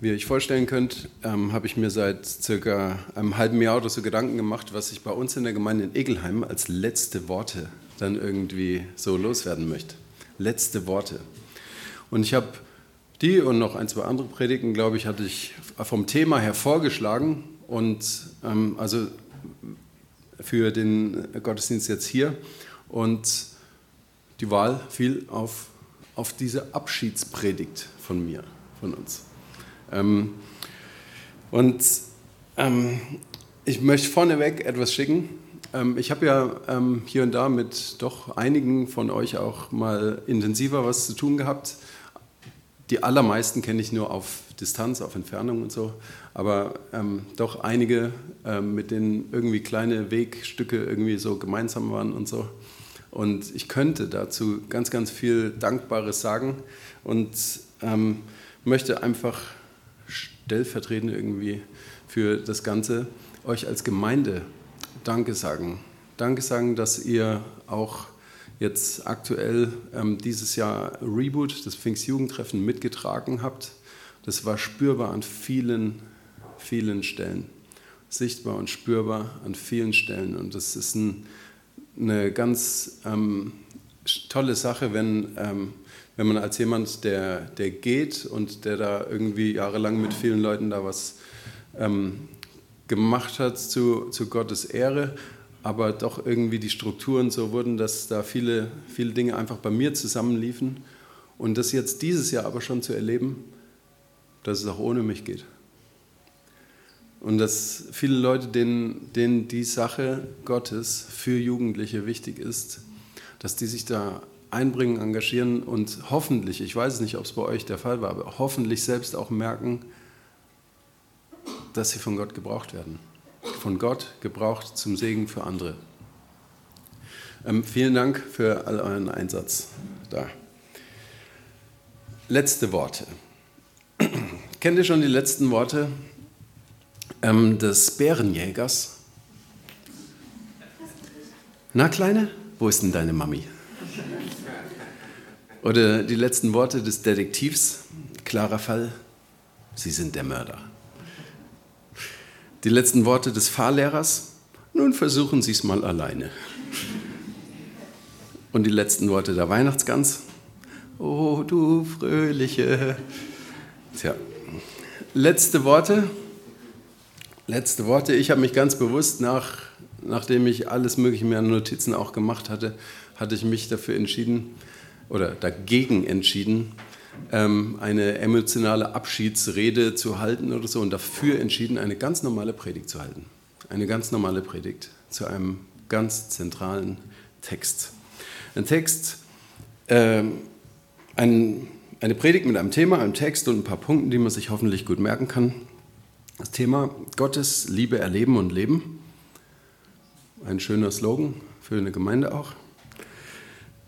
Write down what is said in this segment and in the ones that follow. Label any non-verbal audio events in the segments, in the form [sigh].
Wie ihr euch vorstellen könnt, ähm, habe ich mir seit circa einem halben Jahr oder so Gedanken gemacht, was ich bei uns in der Gemeinde in Egelheim als letzte Worte dann irgendwie so loswerden möchte. Letzte Worte. Und ich habe die und noch ein, zwei andere Predigten, glaube ich, hatte ich vom Thema her vorgeschlagen und ähm, also für den Gottesdienst jetzt hier. Und die Wahl fiel auf, auf diese Abschiedspredigt von mir, von uns. Ähm, und ähm, ich möchte vorneweg etwas schicken. Ähm, ich habe ja ähm, hier und da mit doch einigen von euch auch mal intensiver was zu tun gehabt. Die allermeisten kenne ich nur auf Distanz, auf Entfernung und so, aber ähm, doch einige, ähm, mit denen irgendwie kleine Wegstücke irgendwie so gemeinsam waren und so. Und ich könnte dazu ganz, ganz viel Dankbares sagen und ähm, möchte einfach stellvertretend irgendwie für das Ganze euch als Gemeinde Danke sagen. Danke sagen, dass ihr auch jetzt aktuell ähm, dieses Jahr Reboot, das Pfingstjugendtreffen, mitgetragen habt. Das war spürbar an vielen, vielen Stellen. Sichtbar und spürbar an vielen Stellen. Und das ist ein, eine ganz ähm, tolle Sache, wenn ähm, wenn man als jemand, der, der geht und der da irgendwie jahrelang mit vielen Leuten da was ähm, gemacht hat zu, zu Gottes Ehre, aber doch irgendwie die Strukturen so wurden, dass da viele, viele Dinge einfach bei mir zusammenliefen. Und das jetzt dieses Jahr aber schon zu erleben, dass es auch ohne mich geht. Und dass viele Leute, denen, denen die Sache Gottes für Jugendliche wichtig ist, dass die sich da einbringen, engagieren und hoffentlich, ich weiß nicht, ob es bei euch der Fall war, aber hoffentlich selbst auch merken, dass sie von Gott gebraucht werden. Von Gott gebraucht zum Segen für andere. Ähm, vielen Dank für all euren Einsatz da. Letzte Worte. [clears throat] Kennt ihr schon die letzten Worte ähm, des Bärenjägers? Na, Kleine, wo ist denn deine Mami? Oder die letzten Worte des Detektivs, klarer Fall, Sie sind der Mörder. Die letzten Worte des Fahrlehrers, nun versuchen Sie es mal alleine. Und die letzten Worte der Weihnachtsgans, oh du Fröhliche. Tja, letzte Worte, letzte Worte. Ich habe mich ganz bewusst nach, nachdem ich alles Mögliche mehr Notizen auch gemacht hatte, hatte ich mich dafür entschieden, oder dagegen entschieden, ähm, eine emotionale Abschiedsrede zu halten oder so und dafür entschieden, eine ganz normale Predigt zu halten. Eine ganz normale Predigt zu einem ganz zentralen Text. Ein Text, äh, ein, eine Predigt mit einem Thema, einem Text und ein paar Punkten, die man sich hoffentlich gut merken kann. Das Thema Gottes Liebe erleben und leben. Ein schöner Slogan für eine Gemeinde auch.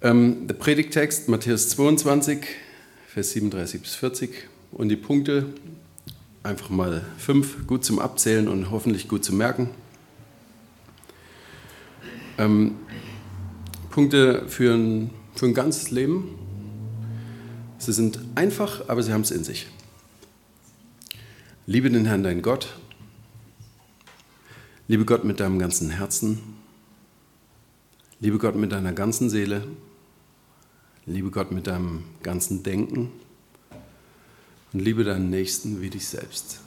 Ähm, der Predigtext Matthäus 22, Vers 37 bis 40 und die Punkte einfach mal fünf, gut zum Abzählen und hoffentlich gut zu merken. Ähm, Punkte für ein, für ein ganzes Leben. Sie sind einfach, aber sie haben es in sich. Liebe den Herrn, dein Gott. Liebe Gott mit deinem ganzen Herzen. Liebe Gott mit deiner ganzen Seele Liebe Gott mit deinem ganzen Denken und liebe deinen Nächsten wie dich selbst.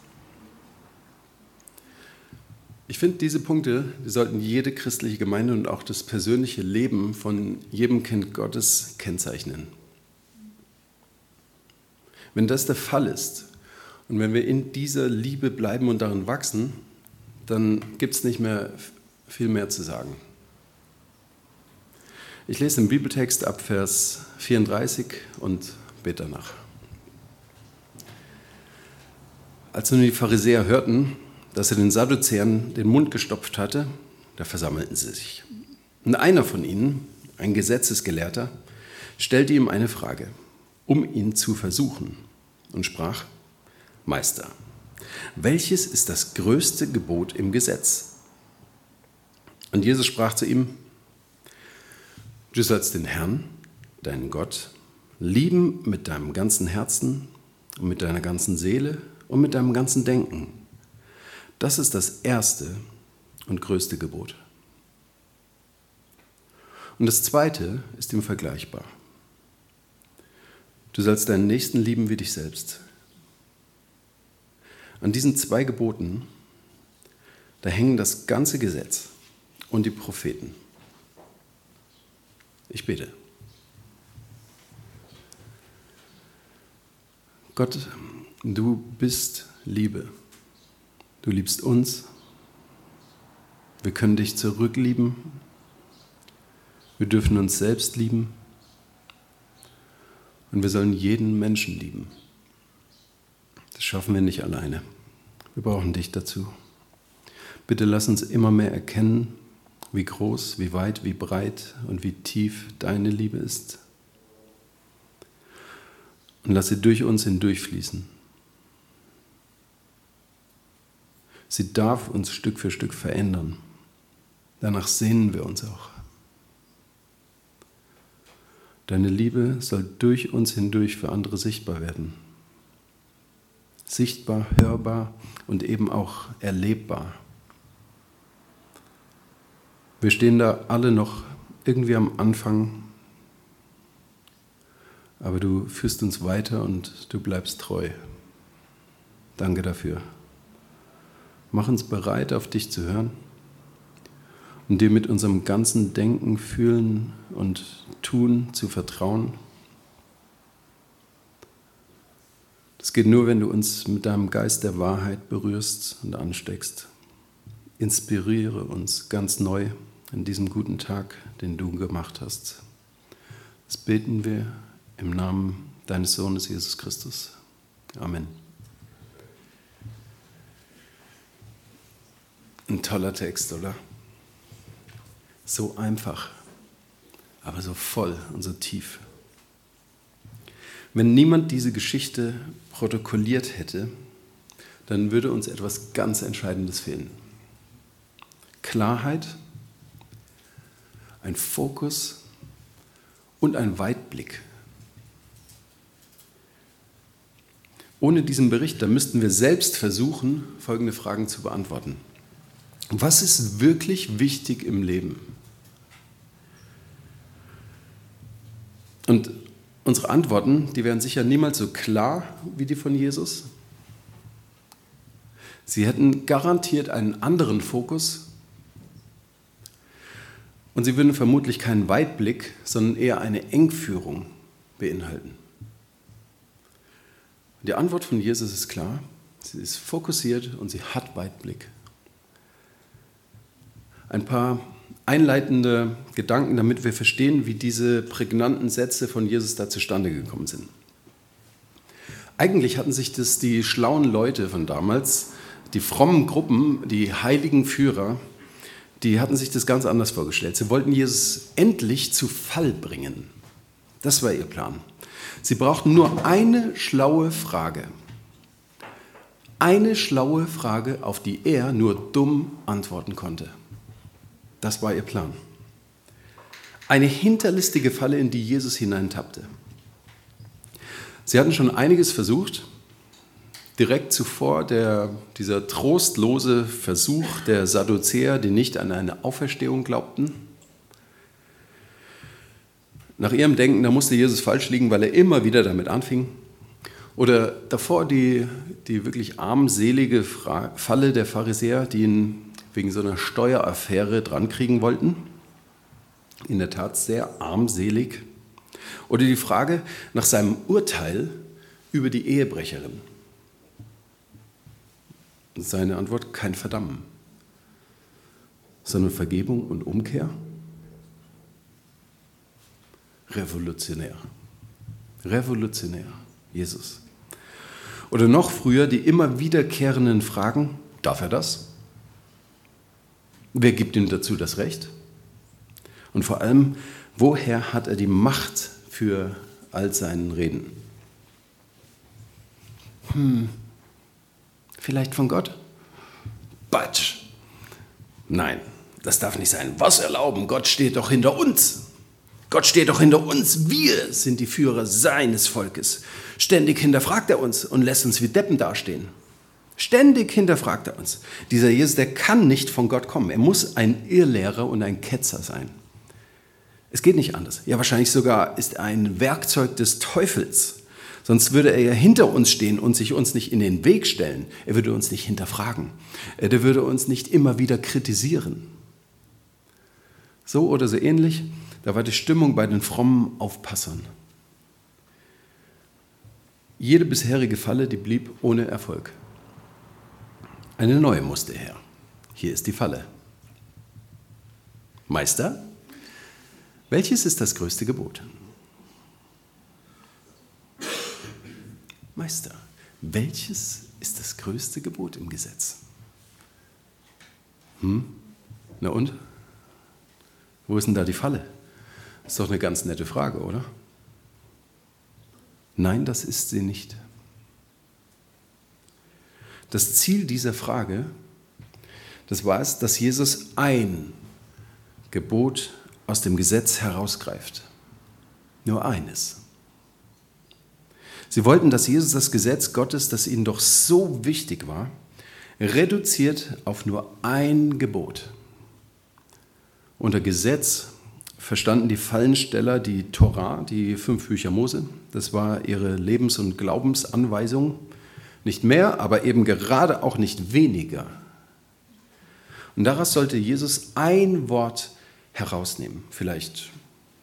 Ich finde, diese Punkte, die sollten jede christliche Gemeinde und auch das persönliche Leben von jedem Kind Gottes kennzeichnen. Wenn das der Fall ist und wenn wir in dieser Liebe bleiben und darin wachsen, dann gibt es nicht mehr viel mehr zu sagen. Ich lese den Bibeltext ab Vers 34 und bete danach. Als nun die Pharisäer hörten, dass er den Sadduzäern den Mund gestopft hatte, da versammelten sie sich. Und einer von ihnen, ein Gesetzesgelehrter, stellte ihm eine Frage, um ihn zu versuchen, und sprach, Meister, welches ist das größte Gebot im Gesetz? Und Jesus sprach zu ihm, Du sollst den Herrn, deinen Gott, lieben mit deinem ganzen Herzen und mit deiner ganzen Seele und mit deinem ganzen Denken. Das ist das erste und größte Gebot. Und das zweite ist ihm vergleichbar. Du sollst deinen Nächsten lieben wie dich selbst. An diesen zwei Geboten, da hängen das ganze Gesetz und die Propheten. Ich bete. Gott, du bist Liebe. Du liebst uns. Wir können dich zurücklieben. Wir dürfen uns selbst lieben. Und wir sollen jeden Menschen lieben. Das schaffen wir nicht alleine. Wir brauchen dich dazu. Bitte lass uns immer mehr erkennen, wie groß, wie weit, wie breit und wie tief deine Liebe ist. Und lass sie durch uns hindurchfließen. Sie darf uns Stück für Stück verändern. Danach sehnen wir uns auch. Deine Liebe soll durch uns hindurch für andere sichtbar werden. Sichtbar, hörbar und eben auch erlebbar. Wir stehen da alle noch irgendwie am Anfang, aber du führst uns weiter und du bleibst treu. Danke dafür. Mach uns bereit, auf dich zu hören und dir mit unserem ganzen Denken, Fühlen und Tun zu vertrauen. Das geht nur, wenn du uns mit deinem Geist der Wahrheit berührst und ansteckst. Inspiriere uns ganz neu in diesem guten Tag, den du gemacht hast. Das beten wir im Namen deines Sohnes Jesus Christus. Amen. Ein toller Text, oder? So einfach, aber so voll und so tief. Wenn niemand diese Geschichte protokolliert hätte, dann würde uns etwas ganz Entscheidendes fehlen. Klarheit, ein Fokus und ein Weitblick. Ohne diesen Bericht, da müssten wir selbst versuchen, folgende Fragen zu beantworten. Was ist wirklich wichtig im Leben? Und unsere Antworten, die wären sicher niemals so klar wie die von Jesus. Sie hätten garantiert einen anderen Fokus und sie würden vermutlich keinen Weitblick, sondern eher eine Engführung beinhalten. Die Antwort von Jesus ist klar, sie ist fokussiert und sie hat Weitblick. Ein paar einleitende Gedanken, damit wir verstehen, wie diese prägnanten Sätze von Jesus da zustande gekommen sind. Eigentlich hatten sich das die schlauen Leute von damals, die frommen Gruppen, die heiligen Führer, die hatten sich das ganz anders vorgestellt. Sie wollten Jesus endlich zu Fall bringen. Das war ihr Plan. Sie brauchten nur eine schlaue Frage. Eine schlaue Frage, auf die er nur dumm antworten konnte. Das war ihr Plan. Eine hinterlistige Falle, in die Jesus hineintappte. Sie hatten schon einiges versucht. Direkt zuvor der, dieser trostlose Versuch der Sadduzäer, die nicht an eine Auferstehung glaubten. Nach ihrem Denken, da musste Jesus falsch liegen, weil er immer wieder damit anfing. Oder davor die, die wirklich armselige Falle der Pharisäer, die ihn wegen so einer Steueraffäre drankriegen wollten. In der Tat sehr armselig. Oder die Frage nach seinem Urteil über die Ehebrecherin. Seine Antwort, kein Verdammen, sondern Vergebung und Umkehr. Revolutionär. Revolutionär, Jesus. Oder noch früher die immer wiederkehrenden Fragen, darf er das? Wer gibt ihm dazu das Recht? Und vor allem, woher hat er die Macht für all seinen Reden? Hm, vielleicht von Gott? Batsch. Nein, das darf nicht sein. Was erlauben? Gott steht doch hinter uns. Gott steht doch hinter uns. Wir sind die Führer seines Volkes. Ständig hinterfragt er uns und lässt uns wie Deppen dastehen. Ständig hinterfragt er uns. Dieser Jesus, der kann nicht von Gott kommen. Er muss ein Irrlehrer und ein Ketzer sein. Es geht nicht anders. Ja, wahrscheinlich sogar ist er ein Werkzeug des Teufels. Sonst würde er ja hinter uns stehen und sich uns nicht in den Weg stellen. Er würde uns nicht hinterfragen. Er würde uns nicht immer wieder kritisieren. So oder so ähnlich, da war die Stimmung bei den frommen Aufpassern. Jede bisherige Falle, die blieb ohne Erfolg. Eine neue musste her. Hier ist die Falle. Meister, welches ist das größte Gebot? Meister, welches ist das größte Gebot im Gesetz? Hm? Na und? Wo ist denn da die Falle? Ist doch eine ganz nette Frage, oder? Nein, das ist sie nicht. Das Ziel dieser Frage, das war es, dass Jesus ein Gebot aus dem Gesetz herausgreift. Nur eines. Sie wollten, dass Jesus das Gesetz Gottes, das ihnen doch so wichtig war, reduziert auf nur ein Gebot. Unter Gesetz verstanden die Fallensteller die Torah, die fünf Bücher Mose. Das war ihre Lebens- und Glaubensanweisung. Nicht mehr, aber eben gerade auch nicht weniger. Und daraus sollte Jesus ein Wort herausnehmen. Vielleicht,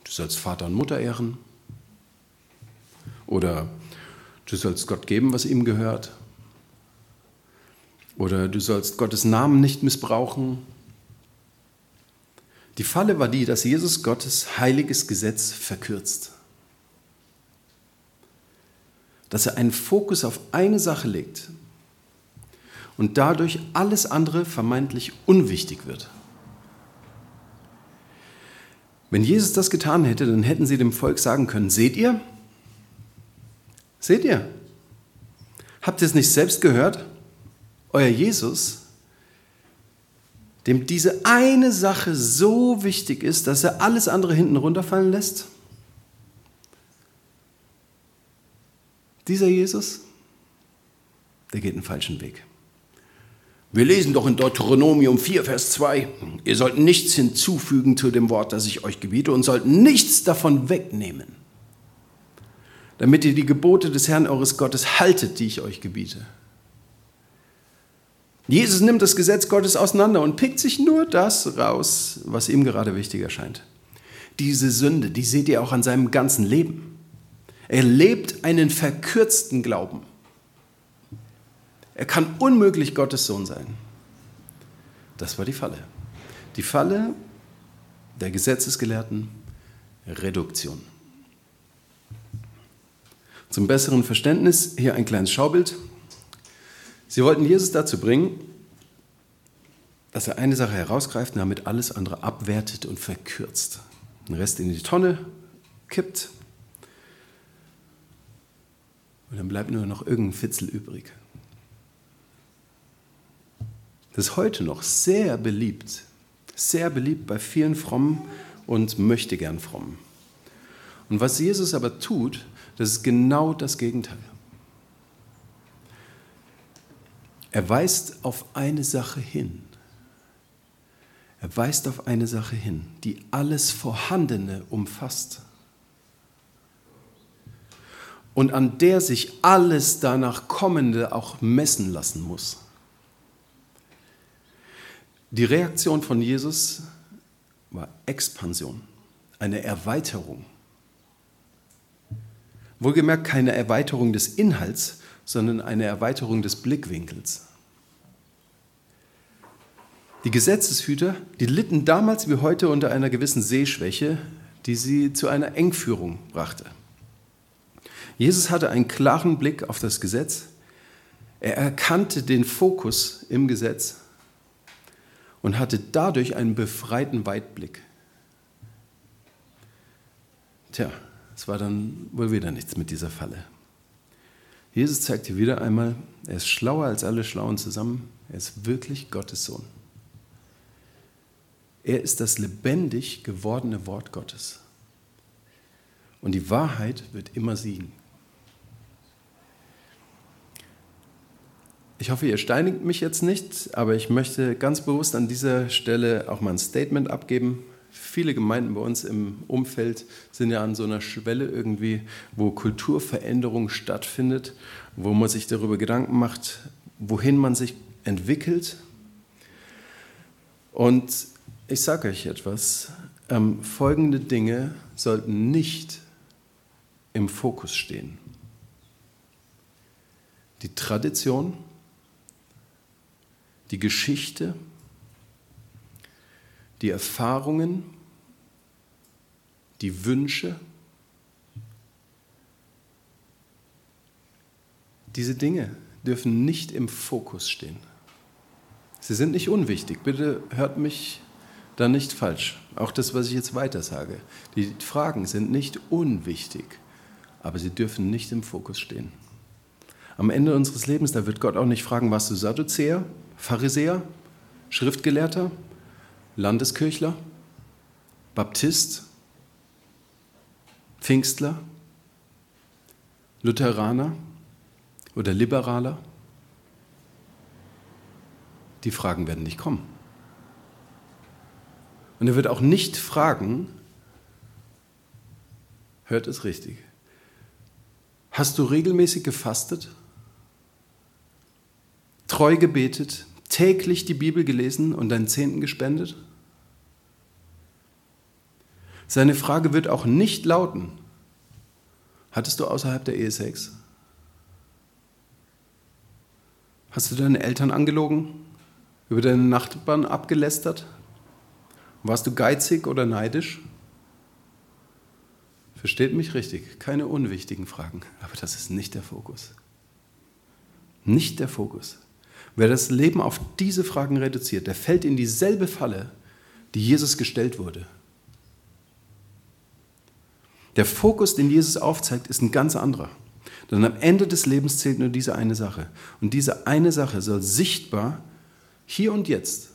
du sollst Vater und Mutter ehren. Oder du sollst Gott geben, was ihm gehört. Oder du sollst Gottes Namen nicht missbrauchen. Die Falle war die, dass Jesus Gottes heiliges Gesetz verkürzt. Dass er einen Fokus auf eine Sache legt und dadurch alles andere vermeintlich unwichtig wird. Wenn Jesus das getan hätte, dann hätten sie dem Volk sagen können, seht ihr? Seht ihr? Habt ihr es nicht selbst gehört? Euer Jesus, dem diese eine Sache so wichtig ist, dass er alles andere hinten runterfallen lässt? Dieser Jesus, der geht einen falschen Weg. Wir lesen doch in Deuteronomium 4, Vers 2, ihr sollt nichts hinzufügen zu dem Wort, das ich euch gebiete und sollt nichts davon wegnehmen, damit ihr die Gebote des Herrn eures Gottes haltet, die ich euch gebiete. Jesus nimmt das Gesetz Gottes auseinander und pickt sich nur das raus, was ihm gerade wichtig erscheint. Diese Sünde, die seht ihr auch an seinem ganzen Leben. Er lebt einen verkürzten Glauben. Er kann unmöglich Gottes Sohn sein. Das war die Falle. Die Falle der Gesetzesgelehrten Reduktion. Zum besseren Verständnis hier ein kleines Schaubild. Sie wollten Jesus dazu bringen, dass er eine Sache herausgreift und damit alles andere abwertet und verkürzt. Den Rest in die Tonne kippt und dann bleibt nur noch irgendein Fitzel übrig. Das ist heute noch sehr beliebt, sehr beliebt bei vielen Frommen und möchte gern Frommen. Und was Jesus aber tut, das ist genau das Gegenteil. Er weist auf eine Sache hin. Er weist auf eine Sache hin, die alles Vorhandene umfasst und an der sich alles danach Kommende auch messen lassen muss. Die Reaktion von Jesus war Expansion, eine Erweiterung. Wohlgemerkt keine Erweiterung des Inhalts, sondern eine Erweiterung des Blickwinkels. Die Gesetzeshüter, die litten damals wie heute unter einer gewissen Sehschwäche, die sie zu einer Engführung brachte. Jesus hatte einen klaren Blick auf das Gesetz. Er erkannte den Fokus im Gesetz und hatte dadurch einen befreiten Weitblick. Tja, es war dann wohl wieder nichts mit dieser Falle. Jesus zeigt hier wieder einmal, er ist schlauer als alle Schlauen zusammen. Er ist wirklich Gottes Sohn. Er ist das lebendig gewordene Wort Gottes. Und die Wahrheit wird immer siegen. ich hoffe, ihr steinigt mich jetzt nicht, aber ich möchte ganz bewusst an dieser Stelle auch mal ein Statement abgeben. Viele Gemeinden bei uns im Umfeld sind ja an so einer Schwelle irgendwie, wo Kulturveränderung stattfindet, wo man sich darüber Gedanken macht, wohin man sich entwickelt. Und ich sage euch etwas, ähm, folgende Dinge sollten nicht im Fokus stehen. Die Tradition, die Geschichte, die Erfahrungen, die Wünsche, diese Dinge dürfen nicht im Fokus stehen. Sie sind nicht unwichtig. Bitte hört mich da nicht falsch. Auch das, was ich jetzt weiter sage. Die Fragen sind nicht unwichtig, aber sie dürfen nicht im Fokus stehen. Am Ende unseres Lebens, da wird Gott auch nicht fragen, warst du Sadduzäer, Pharisäer, Schriftgelehrter, Landeskirchler, Baptist, Pfingstler, Lutheraner oder Liberaler. Die Fragen werden nicht kommen. Und er wird auch nicht fragen, hört es richtig, hast du regelmäßig gefastet, treu gebetet, täglich die Bibel gelesen und deinen Zehnten gespendet? Seine Frage wird auch nicht lauten, hattest du außerhalb der Ehe Sex? Hast du deine Eltern angelogen? Über deine Nachbarn abgelästert? Warst du geizig oder neidisch? Versteht mich richtig, keine unwichtigen Fragen, aber das ist nicht der Fokus. Nicht der Fokus. Wer das Leben auf diese Fragen reduziert, der fällt in dieselbe Falle, die Jesus gestellt wurde. Der Fokus, den Jesus aufzeigt, ist ein ganz anderer. Denn am Ende des Lebens zählt nur diese eine Sache. Und diese eine Sache soll sichtbar hier und jetzt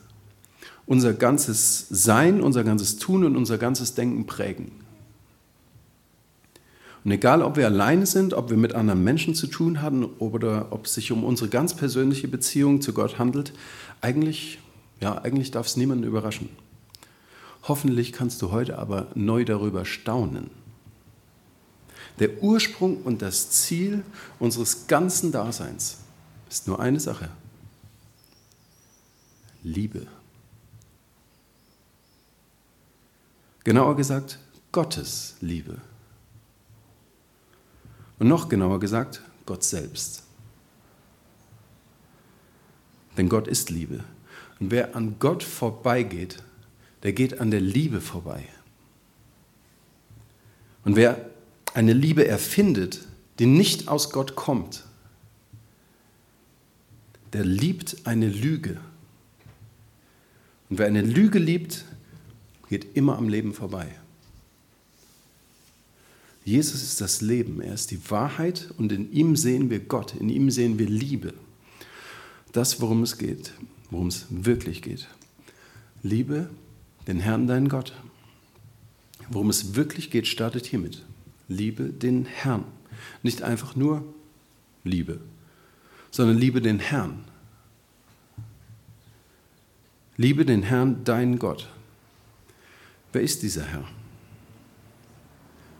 unser ganzes Sein, unser ganzes Tun und unser ganzes Denken prägen. Und egal, ob wir alleine sind, ob wir mit anderen Menschen zu tun haben oder ob es sich um unsere ganz persönliche Beziehung zu Gott handelt, eigentlich, ja, eigentlich darf es niemanden überraschen. Hoffentlich kannst du heute aber neu darüber staunen. Der Ursprung und das Ziel unseres ganzen Daseins ist nur eine Sache. Liebe. Genauer gesagt, Gottes Liebe. Und noch genauer gesagt, Gott selbst. Denn Gott ist Liebe. Und wer an Gott vorbeigeht, der geht an der Liebe vorbei. Und wer eine Liebe erfindet, die nicht aus Gott kommt, der liebt eine Lüge. Und wer eine Lüge liebt, geht immer am Leben vorbei. Jesus ist das Leben, er ist die Wahrheit und in ihm sehen wir Gott, in ihm sehen wir Liebe. Das, worum es geht, worum es wirklich geht. Liebe den Herrn, deinen Gott. Worum es wirklich geht, startet hiermit. Liebe den Herrn. Nicht einfach nur Liebe, sondern liebe den Herrn. Liebe den Herrn, deinen Gott. Wer ist dieser Herr?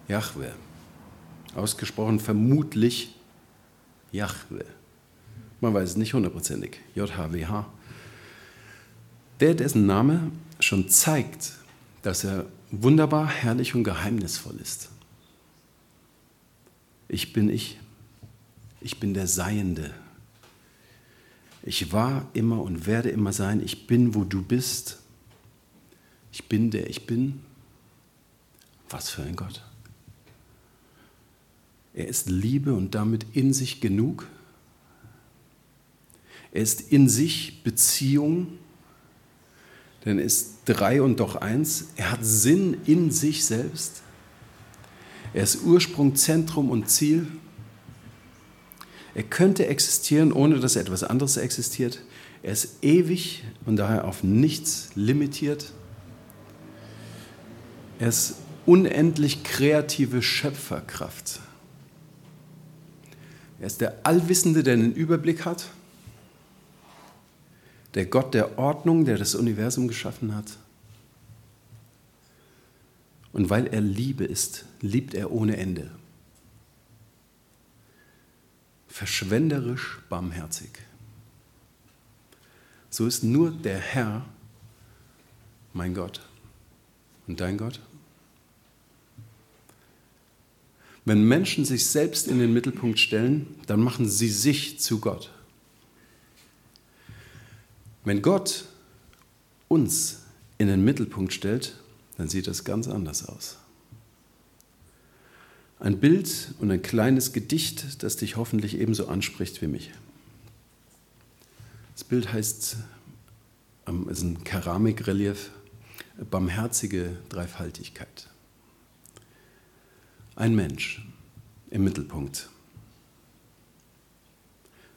Jahwe. Ausgesprochen vermutlich Jahwe. Man weiß es nicht hundertprozentig. JHWH. Der, dessen Name schon zeigt, dass er wunderbar, herrlich und geheimnisvoll ist. Ich bin ich. Ich bin der Seiende. Ich war immer und werde immer sein. Ich bin, wo du bist. Ich bin der ich bin. Was für ein Gott. Er ist Liebe und damit in sich genug. Er ist in sich Beziehung, denn er ist drei und doch eins. Er hat Sinn in sich selbst. Er ist Ursprung, Zentrum und Ziel. Er könnte existieren, ohne dass etwas anderes existiert. Er ist ewig und daher auf nichts limitiert. Er ist unendlich kreative Schöpferkraft. Er ist der Allwissende, der einen Überblick hat. Der Gott der Ordnung, der das Universum geschaffen hat. Und weil er Liebe ist, liebt er ohne Ende. Verschwenderisch barmherzig. So ist nur der Herr mein Gott. Und dein Gott? Wenn Menschen sich selbst in den Mittelpunkt stellen, dann machen sie sich zu Gott. Wenn Gott uns in den Mittelpunkt stellt, dann sieht das ganz anders aus. Ein Bild und ein kleines Gedicht, das dich hoffentlich ebenso anspricht wie mich. Das Bild heißt, ähm, ist ein Keramikrelief, barmherzige Dreifaltigkeit. Ein Mensch im Mittelpunkt.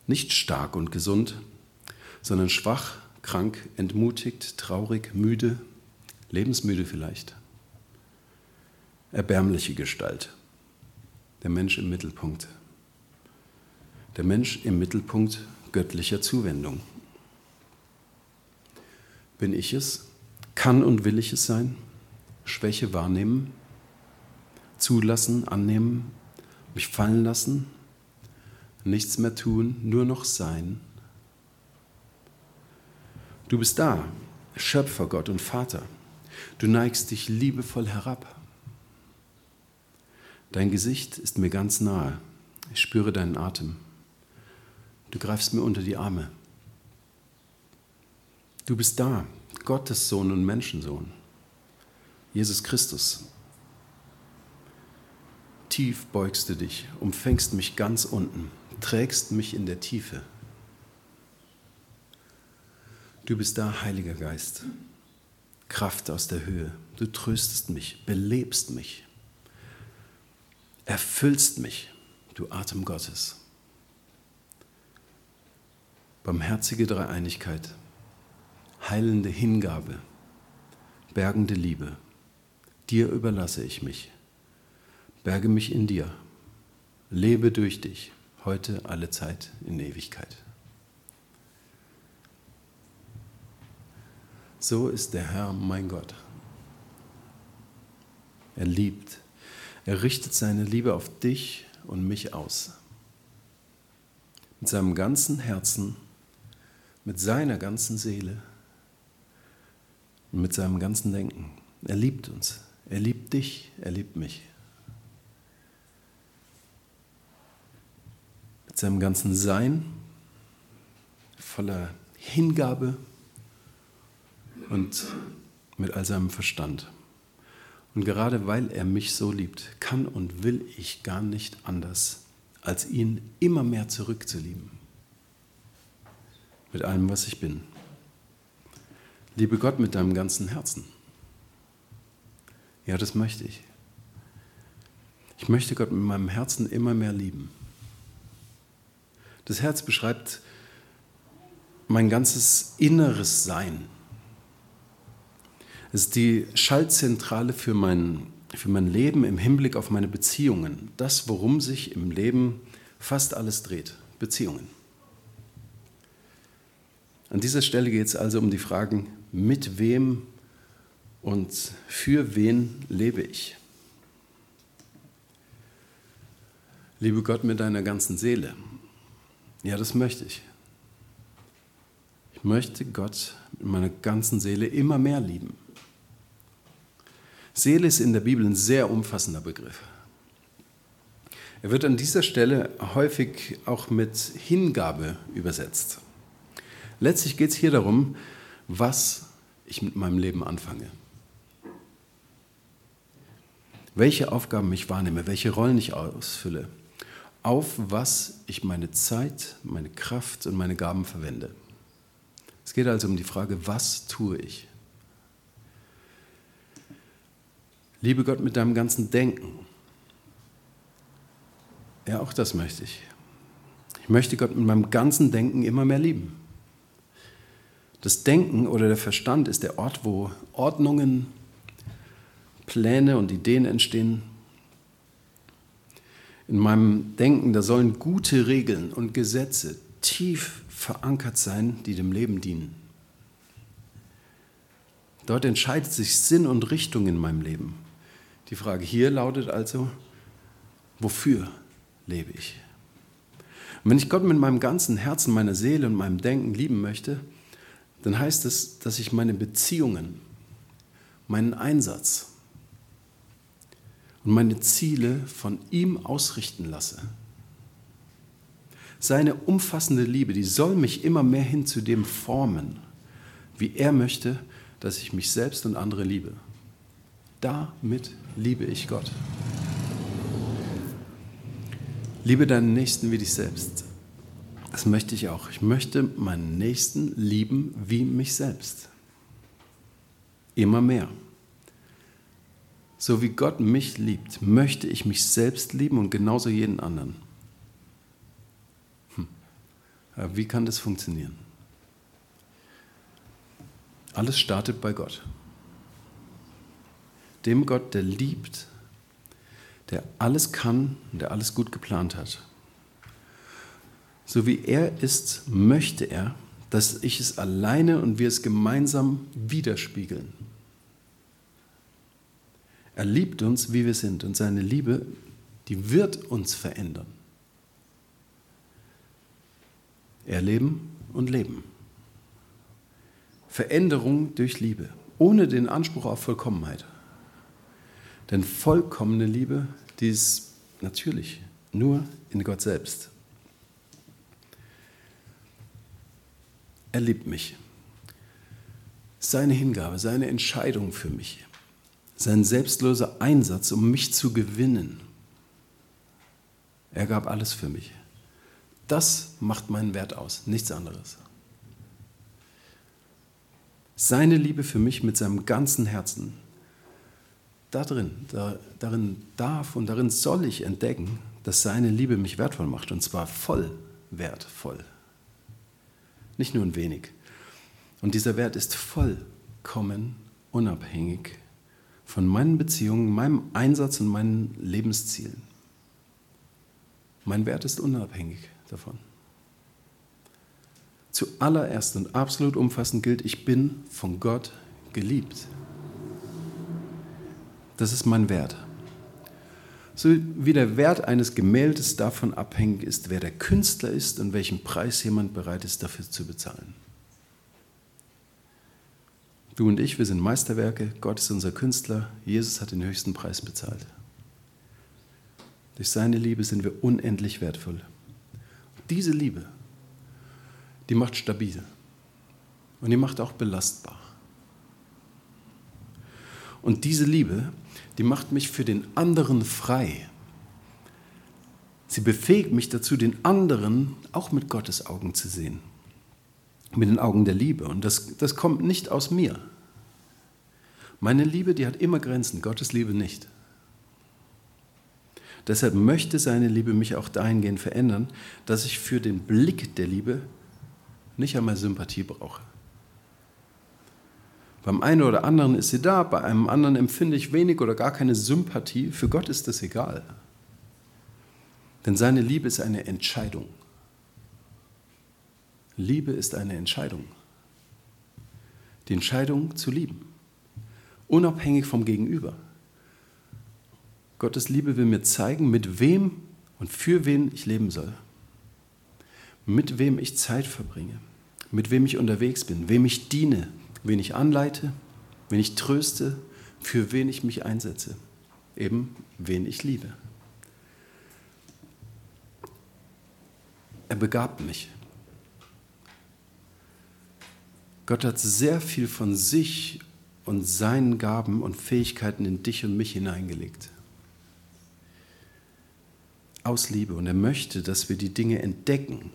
Nicht stark und gesund, sondern schwach, krank, entmutigt, traurig, müde, lebensmüde vielleicht. Erbärmliche Gestalt. Der Mensch im Mittelpunkt. Der Mensch im Mittelpunkt göttlicher Zuwendung. Bin ich es? Kann und will ich es sein? Schwäche wahrnehmen? Zulassen, annehmen? Mich fallen lassen? Nichts mehr tun, nur noch sein? Du bist da, Schöpfer Gott und Vater. Du neigst dich liebevoll herab. Dein Gesicht ist mir ganz nahe. Ich spüre deinen Atem. Du greifst mir unter die Arme. Du bist da, Gottes Sohn und Menschensohn, Jesus Christus. Tief beugst du dich, umfängst mich ganz unten, trägst mich in der Tiefe. Du bist da, Heiliger Geist, Kraft aus der Höhe. Du tröstest mich, belebst mich, erfüllst mich, du Atem Gottes. Barmherzige Dreieinigkeit, heilende Hingabe, bergende Liebe. Dir überlasse ich mich. Berge mich in dir. Lebe durch dich, heute, alle Zeit, in Ewigkeit. So ist der Herr mein Gott. Er liebt. Er richtet seine Liebe auf dich und mich aus. Mit seinem ganzen Herzen, mit seiner ganzen Seele und mit seinem ganzen Denken. Er liebt uns. Er liebt dich. Er liebt mich. Seinem ganzen Sein, voller Hingabe und mit all seinem Verstand. Und gerade weil er mich so liebt, kann und will ich gar nicht anders, als ihn immer mehr zurückzulieben. Mit allem, was ich bin. Liebe Gott mit deinem ganzen Herzen. Ja, das möchte ich. Ich möchte Gott mit meinem Herzen immer mehr lieben. Das Herz beschreibt mein ganzes inneres Sein. Es ist die Schaltzentrale für mein, für mein Leben im Hinblick auf meine Beziehungen. Das, worum sich im Leben fast alles dreht. Beziehungen. An dieser Stelle geht es also um die Fragen, mit wem und für wen lebe ich? Liebe Gott mit deiner ganzen Seele. Ja, das möchte ich. Ich möchte Gott mit meiner ganzen Seele immer mehr lieben. Seele ist in der Bibel ein sehr umfassender Begriff. Er wird an dieser Stelle häufig auch mit Hingabe übersetzt. Letztlich geht es hier darum, was ich mit meinem Leben anfange. Welche Aufgaben ich wahrnehme, welche Rollen ich ausfülle, auf was ich meine Zeit, meine Kraft und meine Gaben verwende. Es geht also um die Frage, was tue ich? Liebe Gott mit deinem ganzen Denken. Ja, auch das möchte ich. Ich möchte Gott mit meinem ganzen Denken immer mehr lieben. Das Denken oder der Verstand ist der Ort, wo Ordnungen, Pläne und Ideen entstehen. In meinem Denken, da sollen gute Regeln und Gesetze tief verankert sein, die dem Leben dienen. Dort entscheidet sich Sinn und Richtung in meinem Leben. Die Frage hier lautet also, wofür lebe ich? Und wenn ich Gott mit meinem ganzen Herzen, meiner Seele und meinem Denken lieben möchte, dann heißt es, dass ich meine Beziehungen, meinen Einsatz und meine Ziele von ihm ausrichten lasse. Seine umfassende Liebe, die soll mich immer mehr hin zu dem formen, wie er möchte, dass ich mich selbst und andere liebe. Damit liebe ich Gott. Liebe deinen Nächsten wie dich selbst. Das möchte ich auch. Ich möchte meinen Nächsten lieben wie mich selbst. Immer mehr. So wie Gott mich liebt, möchte ich mich selbst lieben und genauso jeden anderen. Hm. wie kann das funktionieren? Alles startet bei Gott. Dem Gott, der liebt, der alles kann und der alles gut geplant hat. So wie er ist, möchte er, dass ich es alleine und wir es gemeinsam widerspiegeln. Er liebt uns, wie wir sind, und seine Liebe, die wird uns verändern. Erleben und leben. Veränderung durch Liebe, ohne den Anspruch auf Vollkommenheit. Denn vollkommene Liebe, die ist natürlich nur in Gott selbst. Er liebt mich. Seine Hingabe, seine Entscheidung für mich, sein selbstloser Einsatz, um mich zu gewinnen. Er gab alles für mich. Das macht meinen Wert aus, nichts anderes. Seine Liebe für mich mit seinem ganzen Herzen darin, da, darin darf und darin soll ich entdecken, dass seine Liebe mich wertvoll macht und zwar voll wertvoll. Nicht nur ein wenig. Und dieser Wert ist vollkommen unabhängig von meinen Beziehungen, meinem Einsatz und meinen Lebenszielen. Mein Wert ist unabhängig davon. Zuallererst und absolut umfassend gilt, ich bin von Gott geliebt. Das ist mein Wert. So wie der Wert eines Gemäldes davon abhängig ist, wer der Künstler ist und welchen Preis jemand bereit ist dafür zu bezahlen. Du und ich, wir sind Meisterwerke, Gott ist unser Künstler, Jesus hat den höchsten Preis bezahlt. Durch seine Liebe sind wir unendlich wertvoll. Diese Liebe, die macht stabil und die macht auch belastbar. Und diese Liebe, die macht mich für den anderen frei. Sie befähigt mich dazu, den anderen auch mit Gottes Augen zu sehen. Mit den Augen der Liebe. Und das, das kommt nicht aus mir. Meine Liebe, die hat immer Grenzen, Gottes Liebe nicht. Deshalb möchte seine Liebe mich auch dahingehend verändern, dass ich für den Blick der Liebe nicht einmal Sympathie brauche. Beim einen oder anderen ist sie da, bei einem anderen empfinde ich wenig oder gar keine Sympathie. Für Gott ist das egal. Denn seine Liebe ist eine Entscheidung. Liebe ist eine Entscheidung. Die Entscheidung zu lieben. Unabhängig vom Gegenüber. Gottes Liebe will mir zeigen, mit wem und für wen ich leben soll. Mit wem ich Zeit verbringe. Mit wem ich unterwegs bin. Wem ich diene wen ich anleite, wen ich tröste, für wen ich mich einsetze, eben wen ich liebe. Er begabt mich. Gott hat sehr viel von sich und seinen Gaben und Fähigkeiten in dich und mich hineingelegt. Aus Liebe. Und er möchte, dass wir die Dinge entdecken,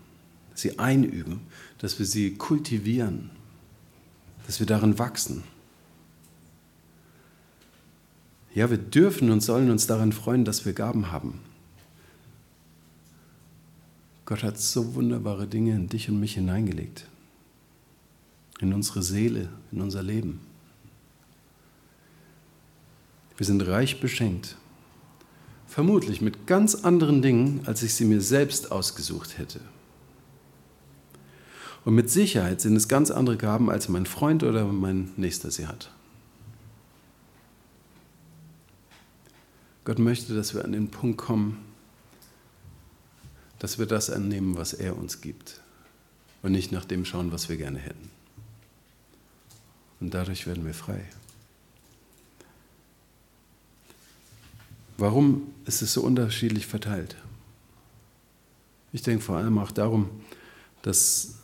sie einüben, dass wir sie kultivieren dass wir darin wachsen. Ja, wir dürfen und sollen uns daran freuen, dass wir Gaben haben. Gott hat so wunderbare Dinge in dich und mich hineingelegt, in unsere Seele, in unser Leben. Wir sind reich beschenkt. Vermutlich mit ganz anderen Dingen, als ich sie mir selbst ausgesucht hätte. Und mit Sicherheit sind es ganz andere Gaben, als mein Freund oder mein Nächster sie hat. Gott möchte, dass wir an den Punkt kommen, dass wir das annehmen, was er uns gibt und nicht nach dem schauen, was wir gerne hätten. Und dadurch werden wir frei. Warum ist es so unterschiedlich verteilt? Ich denke vor allem auch darum, dass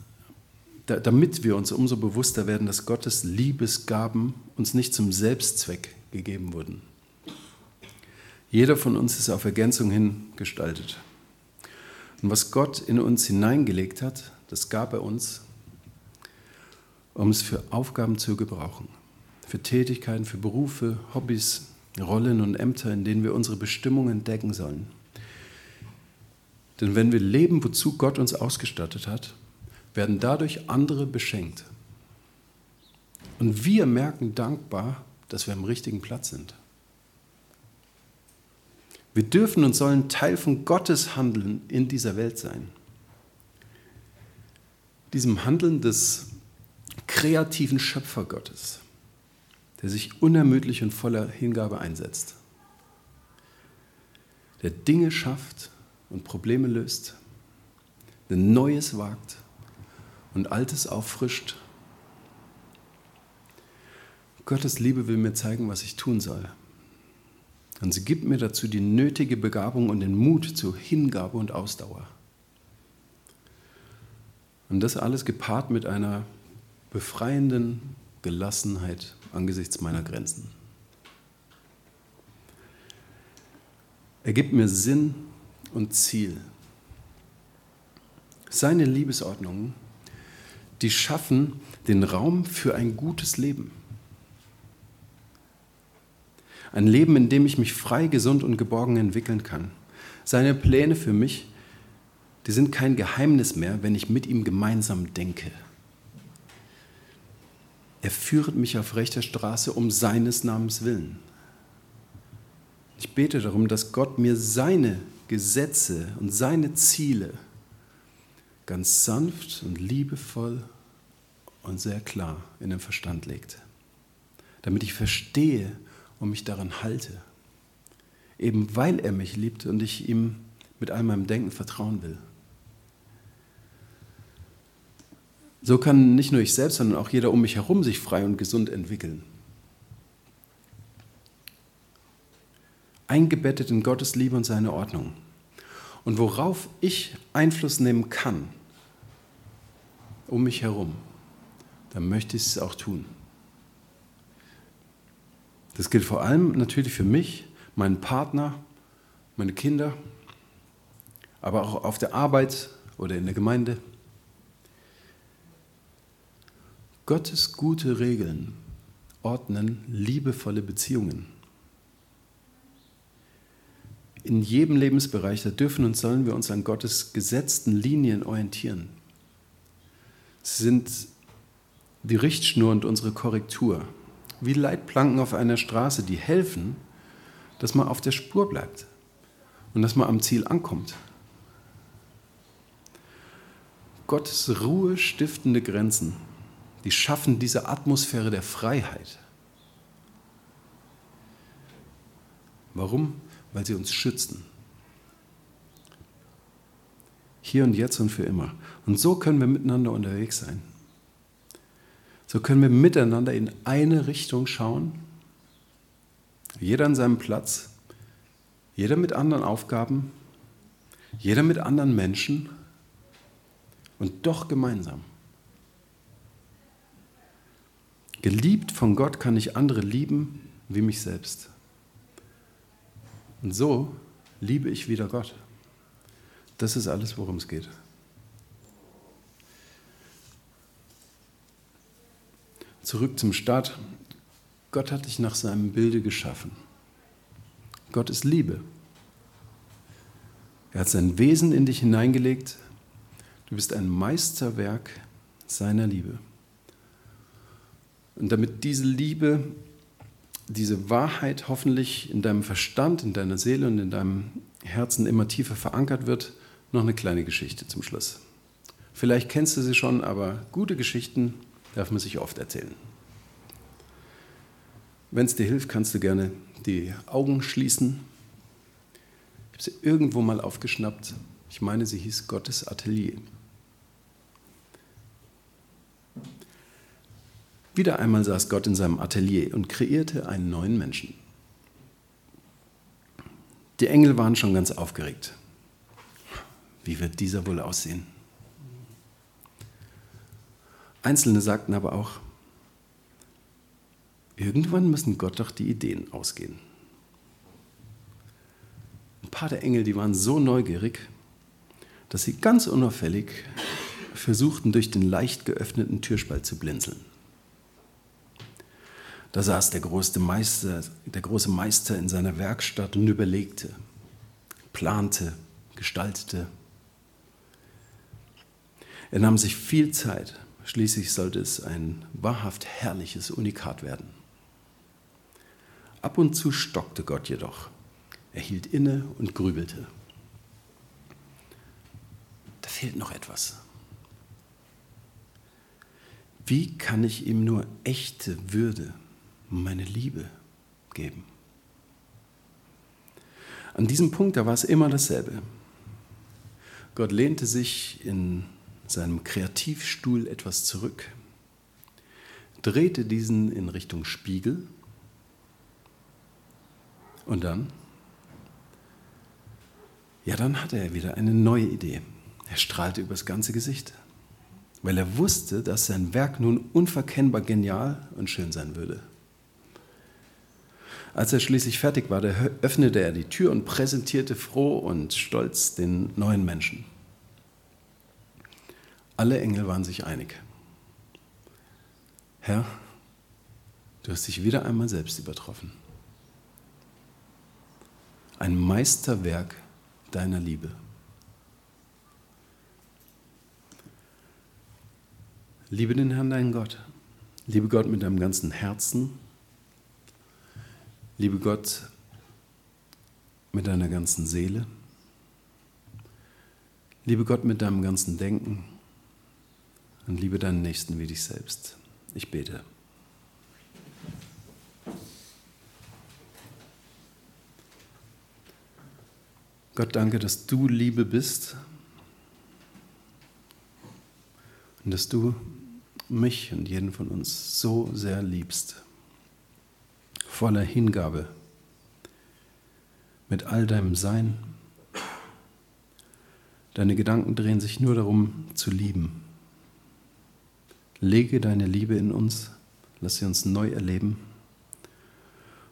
damit wir uns umso bewusster werden, dass Gottes Liebesgaben uns nicht zum Selbstzweck gegeben wurden. Jeder von uns ist auf Ergänzung hin gestaltet. Und was Gott in uns hineingelegt hat, das gab er uns, um es für Aufgaben zu gebrauchen. Für Tätigkeiten, für Berufe, Hobbys, Rollen und Ämter, in denen wir unsere Bestimmung entdecken sollen. Denn wenn wir leben, wozu Gott uns ausgestattet hat, werden dadurch andere beschenkt. Und wir merken dankbar, dass wir am richtigen Platz sind. Wir dürfen und sollen Teil von Gottes Handeln in dieser Welt sein. Diesem Handeln des kreativen Schöpfergottes der sich unermüdlich und voller Hingabe einsetzt, der Dinge schafft und Probleme löst, der Neues wagt und Altes auffrischt. Gottes Liebe will mir zeigen, was ich tun soll. Und sie gibt mir dazu die nötige Begabung und den Mut zur Hingabe und Ausdauer. Und das alles gepaart mit einer befreienden Gelassenheit angesichts meiner Grenzen. Er gibt mir Sinn und Ziel. Seine Liebesordnungen, die schaffen den Raum für ein gutes Leben. Ein Leben, in dem ich mich frei, gesund und geborgen entwickeln kann. Seine Pläne für mich, die sind kein Geheimnis mehr, wenn ich mit ihm gemeinsam denke. Er führt mich auf rechter Straße um seines Namens willen. Ich bete darum, dass Gott mir seine Gesetze und seine Ziele ganz sanft und liebevoll und sehr klar in den Verstand legt, damit ich verstehe und mich daran halte, eben weil er mich liebt und ich ihm mit all meinem Denken vertrauen will. So kann nicht nur ich selbst, sondern auch jeder um mich herum sich frei und gesund entwickeln. Eingebettet in Gottes Liebe und seine Ordnung. Und worauf ich Einfluss nehmen kann, um mich herum, dann möchte ich es auch tun. Das gilt vor allem natürlich für mich, meinen Partner, meine Kinder, aber auch auf der Arbeit oder in der Gemeinde. Gottes gute Regeln ordnen liebevolle Beziehungen. In jedem Lebensbereich, da dürfen und sollen wir uns an Gottes gesetzten Linien orientieren. Sie sind die Richtschnur und unsere Korrektur, wie Leitplanken auf einer Straße, die helfen, dass man auf der Spur bleibt und dass man am Ziel ankommt. Gottes Ruhe stiftende Grenzen die schaffen diese Atmosphäre der Freiheit. Warum? Weil sie uns schützen. Hier und jetzt und für immer. Und so können wir miteinander unterwegs sein. So können wir miteinander in eine Richtung schauen. Jeder an seinem Platz, jeder mit anderen Aufgaben, jeder mit anderen Menschen und doch gemeinsam. Geliebt von Gott kann ich andere lieben wie mich selbst. Und so liebe ich wieder Gott. Das ist alles, worum es geht. Zurück zum Start. Gott hat dich nach seinem Bilde geschaffen. Gott ist Liebe. Er hat sein Wesen in dich hineingelegt. Du bist ein Meisterwerk seiner Liebe. Und damit diese Liebe, diese Wahrheit hoffentlich in deinem Verstand, in deiner Seele und in deinem Herzen immer tiefer verankert wird, noch eine kleine Geschichte zum Schluss. Vielleicht kennst du sie schon, aber gute Geschichten darf man sich oft erzählen. Wenn es dir hilft, kannst du gerne die Augen schließen habe sie irgendwo mal aufgeschnappt. Ich meine, sie hieß Gottes Atelier. Wieder einmal saß Gott in seinem Atelier und kreierte einen neuen Menschen. Die Engel waren schon ganz aufgeregt. Wie wird dieser wohl aussehen? Einzelne sagten aber auch, irgendwann müssen Gott doch die Ideen ausgehen. Ein paar der Engel, die waren so neugierig, dass sie ganz unauffällig versuchten, durch den leicht geöffneten Türspalt zu blinzeln. Da saß der große Meister, der große Meister in seiner Werkstatt und überlegte, plante, gestaltete. Er nahm sich viel Zeit. Schließlich sollte es ein wahrhaft herrliches Unikat werden. Ab und zu stockte Gott jedoch. Er hielt inne und grübelte. Da fehlt noch etwas. Wie kann ich ihm nur echte Würde, meine Liebe geben? An diesem Punkt, da war es immer dasselbe. Gott lehnte sich in seinem Kreativstuhl etwas zurück, drehte diesen in Richtung Spiegel und dann, ja, dann hatte er wieder eine neue Idee. Er strahlte übers ganze Gesicht, weil er wusste, dass sein Werk nun unverkennbar genial und schön sein würde. Als er schließlich fertig war, öffnete er die Tür und präsentierte froh und stolz den neuen Menschen. Alle Engel waren sich einig. Herr, du hast dich wieder einmal selbst übertroffen. Ein Meisterwerk deiner Liebe. Liebe den Herrn, deinen Gott. Liebe Gott mit deinem ganzen Herzen. Liebe Gott mit deiner ganzen Seele. Liebe Gott mit deinem ganzen Denken. Und liebe deinen Nächsten wie dich selbst. Ich bete. Gott, danke, dass du Liebe bist und dass du mich und jeden von uns so sehr liebst, voller Hingabe, mit all deinem Sein. Deine Gedanken drehen sich nur darum, zu lieben. Lege deine Liebe in uns, lass sie uns neu erleben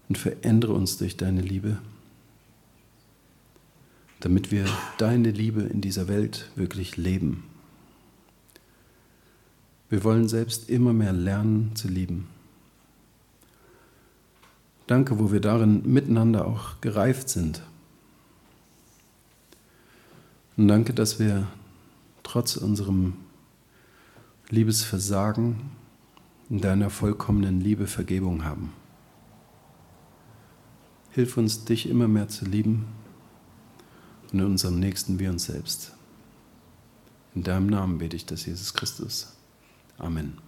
und verändere uns durch deine Liebe, damit wir deine Liebe in dieser Welt wirklich leben. Wir wollen selbst immer mehr lernen zu lieben. Danke, wo wir darin miteinander auch gereift sind. Und danke, dass wir trotz unserem Liebesversagen in deiner vollkommenen Liebe Vergebung haben. Hilf uns, dich immer mehr zu lieben und in unserem Nächsten wie uns selbst. In deinem Namen bete ich das, Jesus Christus. Amen.